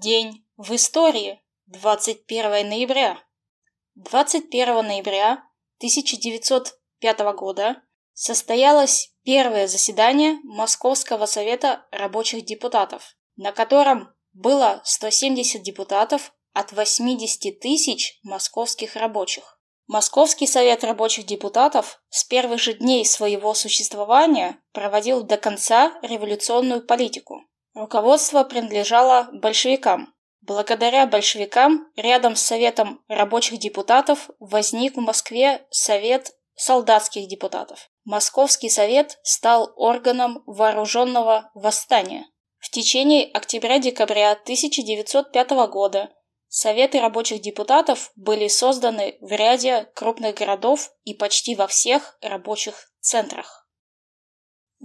День в истории. 21 ноября. 21 ноября 1905 года состоялось первое заседание Московского совета рабочих депутатов, на котором было 170 депутатов от 80 тысяч московских рабочих. Московский совет рабочих депутатов с первых же дней своего существования проводил до конца революционную политику. Руководство принадлежало большевикам. Благодаря большевикам рядом с Советом рабочих депутатов возник в Москве Совет солдатских депутатов. Московский совет стал органом вооруженного восстания. В течение октября-декабря 1905 года Советы рабочих депутатов были созданы в ряде крупных городов и почти во всех рабочих центрах.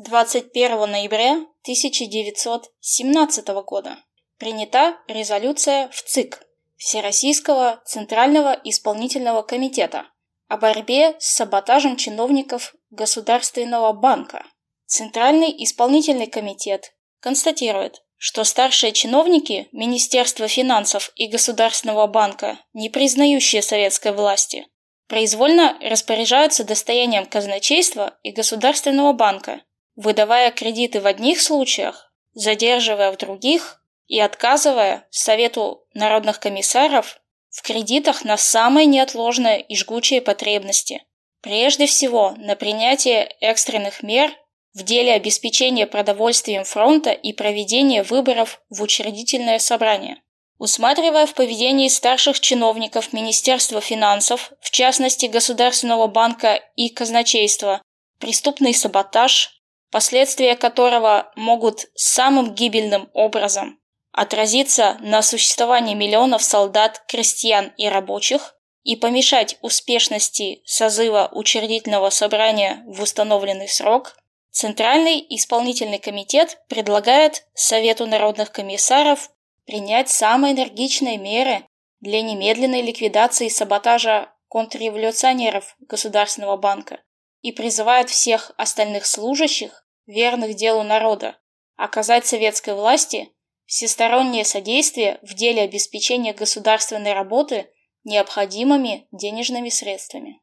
21 ноября 1917 года принята резолюция в ЦИК Всероссийского Центрального Исполнительного Комитета о борьбе с саботажем чиновников Государственного банка. Центральный исполнительный комитет констатирует, что старшие чиновники Министерства финансов и Государственного банка, не признающие советской власти, произвольно распоряжаются достоянием казначейства и Государственного банка выдавая кредиты в одних случаях, задерживая в других и отказывая Совету народных комиссаров в кредитах на самые неотложные и жгучие потребности. Прежде всего, на принятие экстренных мер в деле обеспечения продовольствием фронта и проведения выборов в учредительное собрание. Усматривая в поведении старших чиновников Министерства финансов, в частности Государственного банка и казначейства, преступный саботаж, последствия которого могут самым гибельным образом отразиться на существовании миллионов солдат, крестьян и рабочих и помешать успешности созыва учредительного собрания в установленный срок, Центральный исполнительный комитет предлагает Совету народных комиссаров принять самые энергичные меры для немедленной ликвидации саботажа контрреволюционеров Государственного банка и призывает всех остальных служащих, верных делу народа, оказать советской власти всестороннее содействие в деле обеспечения государственной работы необходимыми денежными средствами.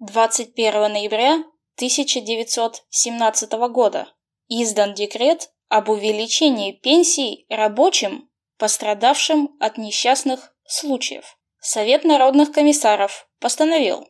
21 ноября 1917 года издан декрет об увеличении пенсий рабочим, пострадавшим от несчастных случаев. Совет народных комиссаров постановил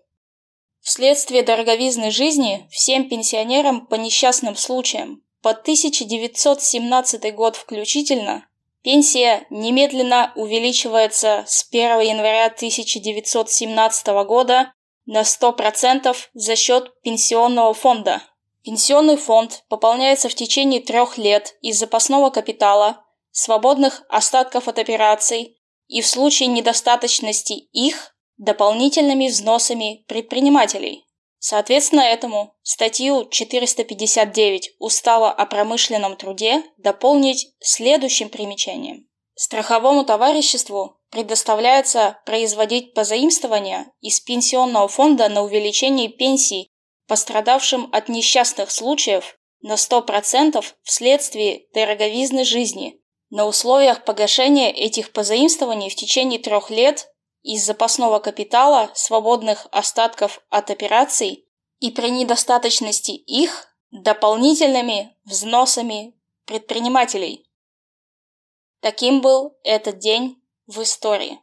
Вследствие дороговизны жизни всем пенсионерам по несчастным случаям по 1917 год включительно пенсия немедленно увеличивается с 1 января 1917 года на 100% за счет пенсионного фонда. Пенсионный фонд пополняется в течение трех лет из запасного капитала, свободных остатков от операций и в случае недостаточности их дополнительными взносами предпринимателей. Соответственно этому статью 459 Устава о промышленном труде дополнить следующим примечанием. Страховому товариществу предоставляется производить позаимствования из пенсионного фонда на увеличение пенсий пострадавшим от несчастных случаев на 100% вследствие дороговизны жизни на условиях погашения этих позаимствований в течение трех лет из запасного капитала, свободных остатков от операций и при недостаточности их дополнительными взносами предпринимателей. Таким был этот день в истории.